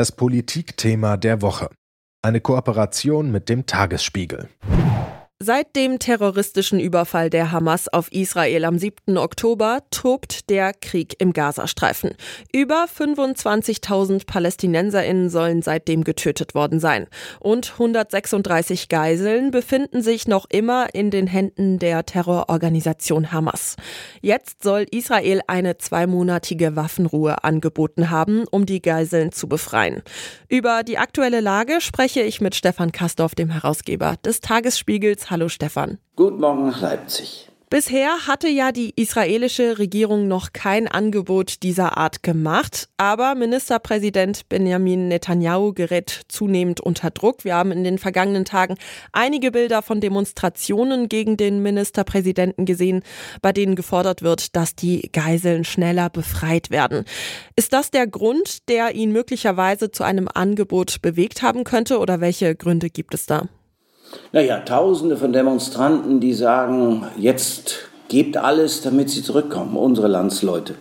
Das Politikthema der Woche. Eine Kooperation mit dem Tagesspiegel. Seit dem terroristischen Überfall der Hamas auf Israel am 7. Oktober tobt der Krieg im Gazastreifen. Über 25.000 Palästinenserinnen sollen seitdem getötet worden sein. Und 136 Geiseln befinden sich noch immer in den Händen der Terrororganisation Hamas. Jetzt soll Israel eine zweimonatige Waffenruhe angeboten haben, um die Geiseln zu befreien. Über die aktuelle Lage spreche ich mit Stefan Kastorf, dem Herausgeber des Tagesspiegels Hallo Stefan. Guten Morgen nach Leipzig. Bisher hatte ja die israelische Regierung noch kein Angebot dieser Art gemacht, aber Ministerpräsident Benjamin Netanyahu gerät zunehmend unter Druck. Wir haben in den vergangenen Tagen einige Bilder von Demonstrationen gegen den Ministerpräsidenten gesehen, bei denen gefordert wird, dass die Geiseln schneller befreit werden. Ist das der Grund, der ihn möglicherweise zu einem Angebot bewegt haben könnte oder welche Gründe gibt es da? Naja, Tausende von Demonstranten, die sagen, jetzt gebt alles, damit sie zurückkommen, unsere Landsleute.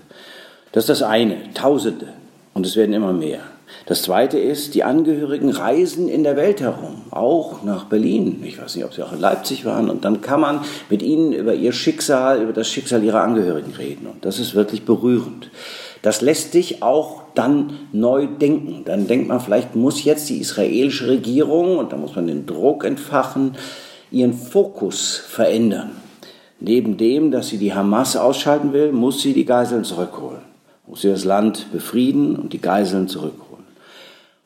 Das ist das eine, Tausende. Und es werden immer mehr. Das zweite ist, die Angehörigen reisen in der Welt herum, auch nach Berlin. Ich weiß nicht, ob sie auch in Leipzig waren. Und dann kann man mit ihnen über ihr Schicksal, über das Schicksal ihrer Angehörigen reden. Und das ist wirklich berührend. Das lässt dich auch dann neu denken. Dann denkt man, vielleicht muss jetzt die israelische Regierung, und da muss man den Druck entfachen, ihren Fokus verändern. Neben dem, dass sie die Hamas ausschalten will, muss sie die Geiseln zurückholen. Muss sie das Land befrieden und die Geiseln zurückholen.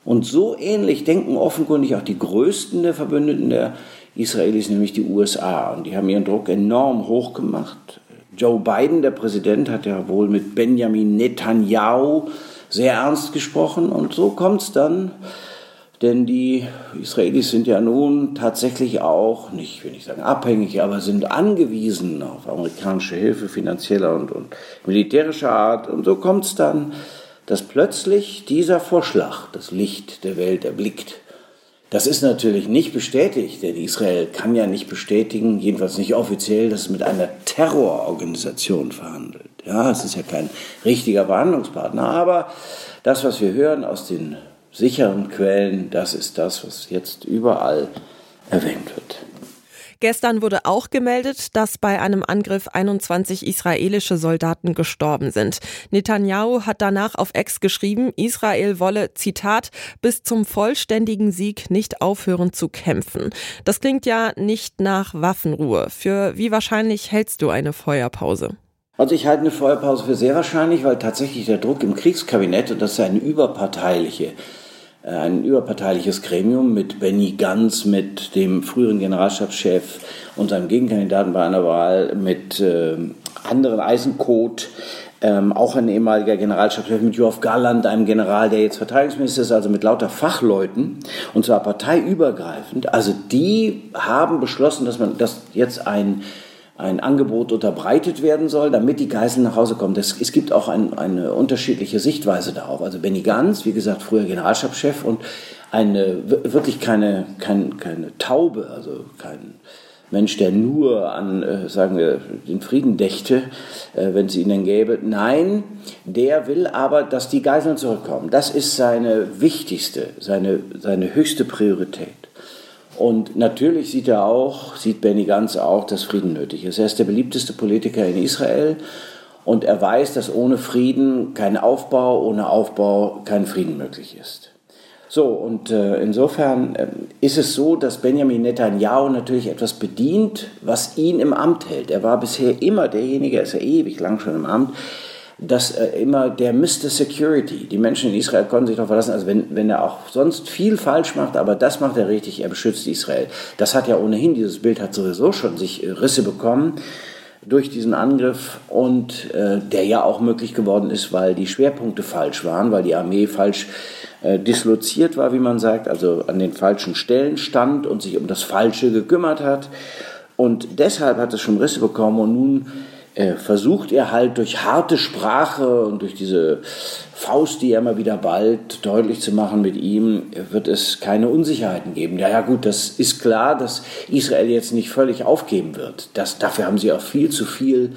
Und so ähnlich denken offenkundig auch die größten der Verbündeten der Israelis, nämlich die USA. Und die haben ihren Druck enorm hoch gemacht. Joe Biden, der Präsident, hat ja wohl mit Benjamin Netanyahu sehr ernst gesprochen und so kommt es dann, denn die Israelis sind ja nun tatsächlich auch, nicht, will ich sagen abhängig, aber sind angewiesen auf amerikanische Hilfe finanzieller und, und militärischer Art und so kommt es dann, dass plötzlich dieser Vorschlag das Licht der Welt erblickt. Das ist natürlich nicht bestätigt, denn Israel kann ja nicht bestätigen, jedenfalls nicht offiziell, dass es mit einer Terrororganisation verhandelt. Ja, es ist ja kein richtiger Verhandlungspartner, aber das, was wir hören aus den sicheren Quellen, das ist das, was jetzt überall erwähnt wird. Gestern wurde auch gemeldet, dass bei einem Angriff 21 israelische Soldaten gestorben sind. Netanyahu hat danach auf Ex geschrieben, Israel wolle, Zitat, bis zum vollständigen Sieg nicht aufhören zu kämpfen. Das klingt ja nicht nach Waffenruhe. Für wie wahrscheinlich hältst du eine Feuerpause? Also ich halte eine Feuerpause für sehr wahrscheinlich, weil tatsächlich der Druck im Kriegskabinett, und das ist eine überparteiliche ein überparteiliches Gremium mit Benny Ganz, mit dem früheren Generalstabschef und seinem Gegenkandidaten bei einer Wahl, mit äh, anderen Eisenkot, ähm, auch ein ehemaliger Generalstabschef mit Joachim Garland, einem General, der jetzt Verteidigungsminister ist, also mit lauter Fachleuten, und zwar parteiübergreifend. Also die haben beschlossen, dass man, dass jetzt ein ein Angebot unterbreitet werden soll, damit die Geiseln nach Hause kommen. Das, es gibt auch ein, eine unterschiedliche Sichtweise darauf. Also Benny Gantz, wie gesagt, früher Generalstabschef und eine wirklich keine, keine, keine Taube, also kein Mensch, der nur an, äh, sagen wir, den Frieden dächte, äh, wenn es ihn denn gäbe. Nein, der will aber, dass die Geiseln zurückkommen. Das ist seine wichtigste, seine, seine höchste Priorität. Und natürlich sieht er auch, sieht Benny Gantz auch, dass Frieden nötig ist. Er ist der beliebteste Politiker in Israel und er weiß, dass ohne Frieden kein Aufbau, ohne Aufbau kein Frieden möglich ist. So, und äh, insofern äh, ist es so, dass Benjamin Netanyahu natürlich etwas bedient, was ihn im Amt hält. Er war bisher immer derjenige, er ist ja ewig lang schon im Amt, dass äh, immer der Mr. Security, die Menschen in Israel konnten sich darauf verlassen, also wenn, wenn er auch sonst viel falsch macht, aber das macht er richtig, er beschützt Israel. Das hat ja ohnehin, dieses Bild hat sowieso schon sich äh, Risse bekommen durch diesen Angriff und äh, der ja auch möglich geworden ist, weil die Schwerpunkte falsch waren, weil die Armee falsch äh, disloziert war, wie man sagt, also an den falschen Stellen stand und sich um das Falsche gekümmert hat. Und deshalb hat es schon Risse bekommen und nun versucht er halt durch harte Sprache und durch diese Faust, die er immer wieder bald deutlich zu machen mit ihm, wird es keine Unsicherheiten geben. Ja, ja, gut, das ist klar, dass Israel jetzt nicht völlig aufgeben wird. Das, dafür haben sie auch viel zu viel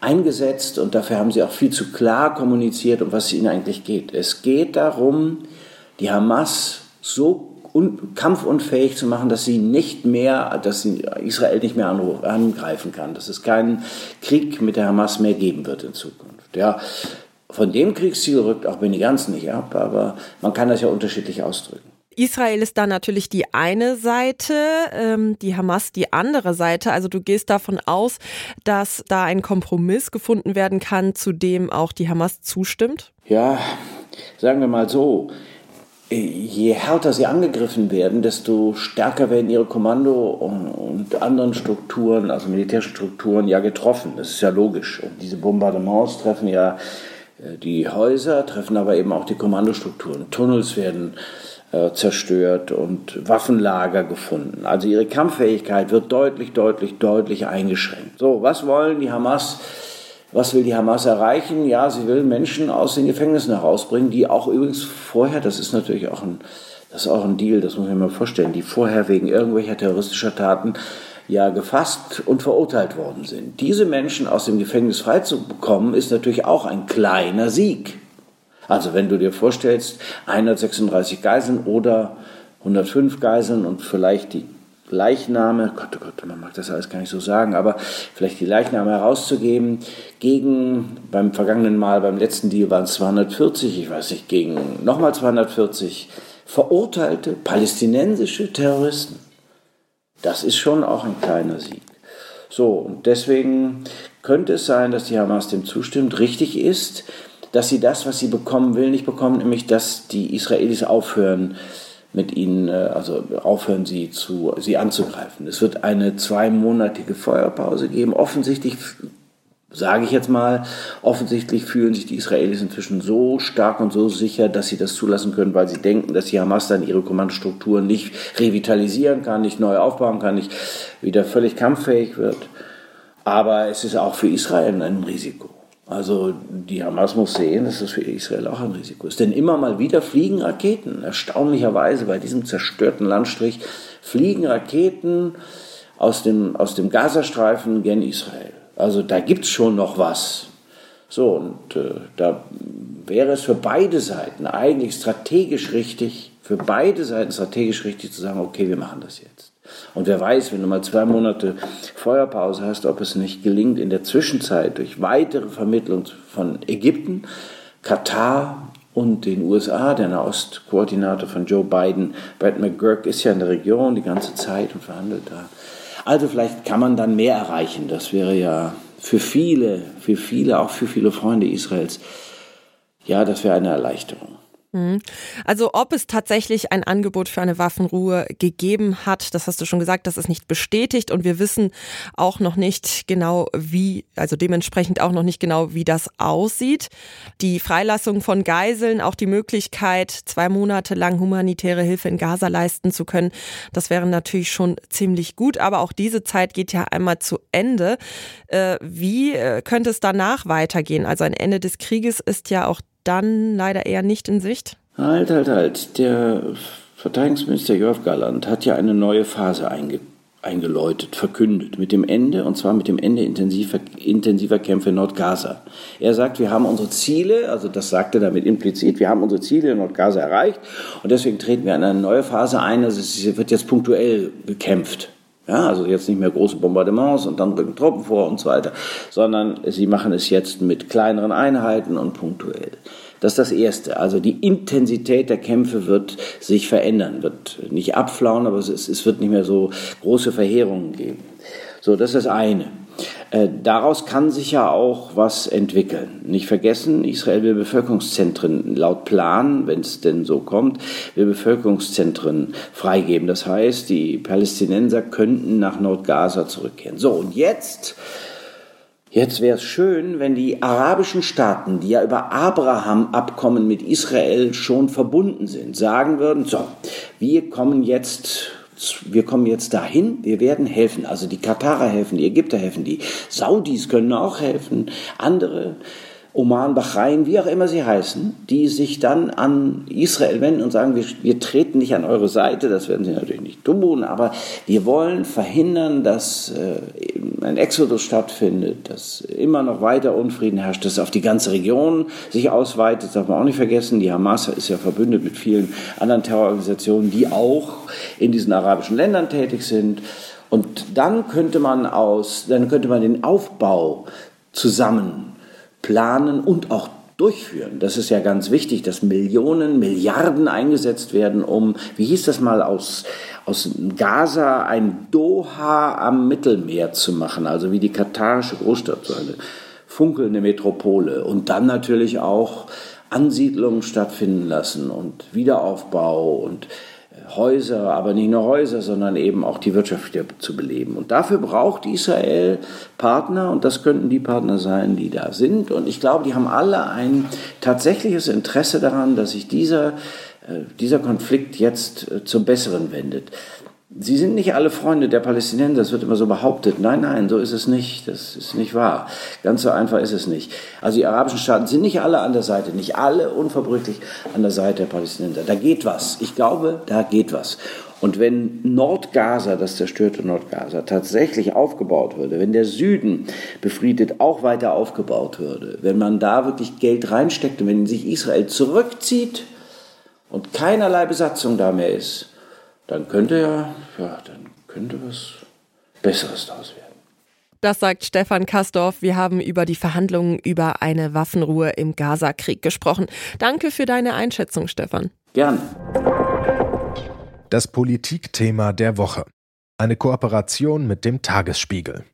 eingesetzt und dafür haben sie auch viel zu klar kommuniziert, um was es ihnen eigentlich geht. Es geht darum, die Hamas so un kampfunfähig zu machen, dass sie nicht mehr, dass Israel nicht mehr angreifen kann, dass es keinen Krieg mit der Hamas mehr geben wird in Zukunft. Ja, von dem Kriegsziel rückt auch Benny Gantz nicht ab, aber man kann das ja unterschiedlich ausdrücken. Israel ist da natürlich die eine Seite, ähm, die Hamas die andere Seite. Also du gehst davon aus, dass da ein Kompromiss gefunden werden kann, zu dem auch die Hamas zustimmt? Ja, sagen wir mal so. Je härter sie angegriffen werden, desto stärker werden ihre Kommando- und anderen Strukturen, also militärischen Strukturen, ja getroffen. Das ist ja logisch. Und diese Bombardements treffen ja äh, die Häuser, treffen aber eben auch die Kommandostrukturen. Tunnels werden äh, zerstört und Waffenlager gefunden. Also ihre Kampffähigkeit wird deutlich, deutlich, deutlich eingeschränkt. So, was wollen die Hamas? Was will die Hamas erreichen? Ja, sie will Menschen aus den Gefängnissen herausbringen, die auch übrigens vorher, das ist natürlich auch ein, das ist auch ein Deal, das muss man mal vorstellen, die vorher wegen irgendwelcher terroristischer Taten ja gefasst und verurteilt worden sind. Diese Menschen aus dem Gefängnis freizubekommen, ist natürlich auch ein kleiner Sieg. Also wenn du dir vorstellst, 136 Geiseln oder 105 Geiseln und vielleicht die Leichname, Gott, oh Gott, man mag das alles gar nicht so sagen, aber vielleicht die Leichname herauszugeben gegen, beim vergangenen Mal, beim letzten Deal waren es 240, ich weiß nicht, gegen nochmal 240 verurteilte palästinensische Terroristen. Das ist schon auch ein kleiner Sieg. So, und deswegen könnte es sein, dass die Hamas dem zustimmt. Richtig ist, dass sie das, was sie bekommen will, nicht bekommen, nämlich dass die Israelis aufhören, mit ihnen, äh, also aufhören, sie, zu, sie anzugreifen. Es wird eine zweimonatige Feuerpause geben. Offensichtlich, sage ich jetzt mal, offensichtlich fühlen sich die Israelis inzwischen so stark und so sicher, dass sie das zulassen können, weil sie denken, dass die Hamas dann ihre Kommandostrukturen nicht revitalisieren kann, nicht neu aufbauen kann, nicht wieder völlig kampffähig wird. Aber es ist auch für Israel ein Risiko. Also die Hamas muss sehen, dass das für Israel auch ein Risiko ist. Denn immer mal wieder fliegen Raketen. Erstaunlicherweise bei diesem zerstörten Landstrich fliegen Raketen aus dem, aus dem Gazastreifen gen Israel. Also da gibt es schon noch was. So, und äh, da wäre es für beide Seiten eigentlich strategisch richtig, für beide Seiten strategisch richtig zu sagen, okay, wir machen das jetzt. Und wer weiß, wenn du mal zwei Monate Feuerpause hast, ob es nicht gelingt, in der Zwischenzeit durch weitere Vermittlung von Ägypten, Katar und den USA, der Nahostkoordinator von Joe Biden, Brad McGurk, ist ja in der Region die ganze Zeit und verhandelt da. Also vielleicht kann man dann mehr erreichen. Das wäre ja für viele, für viele, auch für viele Freunde Israels, ja, das wäre eine Erleichterung. Mhm. Also ob es tatsächlich ein Angebot für eine Waffenruhe gegeben hat, das hast du schon gesagt, das ist nicht bestätigt und wir wissen auch noch nicht genau, wie, also dementsprechend auch noch nicht genau, wie das aussieht. Die Freilassung von Geiseln, auch die Möglichkeit, zwei Monate lang humanitäre Hilfe in Gaza leisten zu können, das wäre natürlich schon ziemlich gut, aber auch diese Zeit geht ja einmal zu Ende. Äh, wie äh, könnte es danach weitergehen? Also ein Ende des Krieges ist ja auch dann leider eher nicht in Sicht? Halt, halt, halt. Der Verteidigungsminister Jörg Galland hat ja eine neue Phase einge eingeläutet, verkündet, mit dem Ende, und zwar mit dem Ende intensiver, intensiver Kämpfe in Nordgaza. Er sagt, wir haben unsere Ziele, also das sagt er damit implizit, wir haben unsere Ziele in Nordgaza erreicht und deswegen treten wir in eine neue Phase ein, also es wird jetzt punktuell gekämpft. Ja, also jetzt nicht mehr große Bombardements und dann rücken Truppen vor und so weiter, sondern sie machen es jetzt mit kleineren Einheiten und punktuell. Das ist das Erste. Also die Intensität der Kämpfe wird sich verändern, wird nicht abflauen, aber es, wird nicht mehr so große Verheerungen geben. So, das ist das eine. Äh, daraus kann sich ja auch was entwickeln. Nicht vergessen, Israel will Bevölkerungszentren laut Plan, wenn es denn so kommt, will Bevölkerungszentren freigeben. Das heißt, die Palästinenser könnten nach Nordgaza zurückkehren. So, und jetzt Jetzt wäre es schön, wenn die arabischen Staaten, die ja über Abraham-Abkommen mit Israel schon verbunden sind, sagen würden, so, wir kommen jetzt wir kommen jetzt dahin, wir werden helfen. Also die Katarer helfen, die Ägypter helfen, die Saudis können auch helfen, andere Oman, Bahrain, wie auch immer sie heißen, die sich dann an Israel wenden und sagen, wir, wir, treten nicht an eure Seite, das werden sie natürlich nicht tun, aber wir wollen verhindern, dass äh, ein Exodus stattfindet, dass immer noch weiter Unfrieden herrscht, dass auf die ganze Region sich ausweitet, das darf man auch nicht vergessen. Die Hamas ist ja verbündet mit vielen anderen Terrororganisationen, die auch in diesen arabischen Ländern tätig sind. Und dann könnte man aus, dann könnte man den Aufbau zusammen planen und auch durchführen. Das ist ja ganz wichtig, dass Millionen, Milliarden eingesetzt werden, um, wie hieß das mal, aus, aus Gaza ein Doha am Mittelmeer zu machen, also wie die katarische Großstadt, so eine funkelnde Metropole. Und dann natürlich auch Ansiedlungen stattfinden lassen und Wiederaufbau und Häuser, aber nicht nur Häuser, sondern eben auch die Wirtschaft zu beleben. Und dafür braucht Israel Partner und das könnten die Partner sein, die da sind. Und ich glaube, die haben alle ein tatsächliches Interesse daran, dass sich dieser, äh, dieser Konflikt jetzt äh, zum Besseren wendet. Sie sind nicht alle Freunde der Palästinenser, das wird immer so behauptet. Nein, nein, so ist es nicht. Das ist nicht wahr. Ganz so einfach ist es nicht. Also die arabischen Staaten sind nicht alle an der Seite, nicht alle unverbrüchlich an der Seite der Palästinenser. Da geht was. Ich glaube, da geht was. Und wenn Nordgaza, das zerstörte Nordgaza, tatsächlich aufgebaut würde, wenn der Süden befriedet auch weiter aufgebaut würde, wenn man da wirklich Geld reinsteckt und wenn sich Israel zurückzieht und keinerlei Besatzung da mehr ist, dann könnte ja, ja, dann könnte was Besseres daraus werden. Das sagt Stefan Kastorf. Wir haben über die Verhandlungen über eine Waffenruhe im Gaza-Krieg gesprochen. Danke für deine Einschätzung, Stefan. Gern. Das Politikthema der Woche. Eine Kooperation mit dem Tagesspiegel.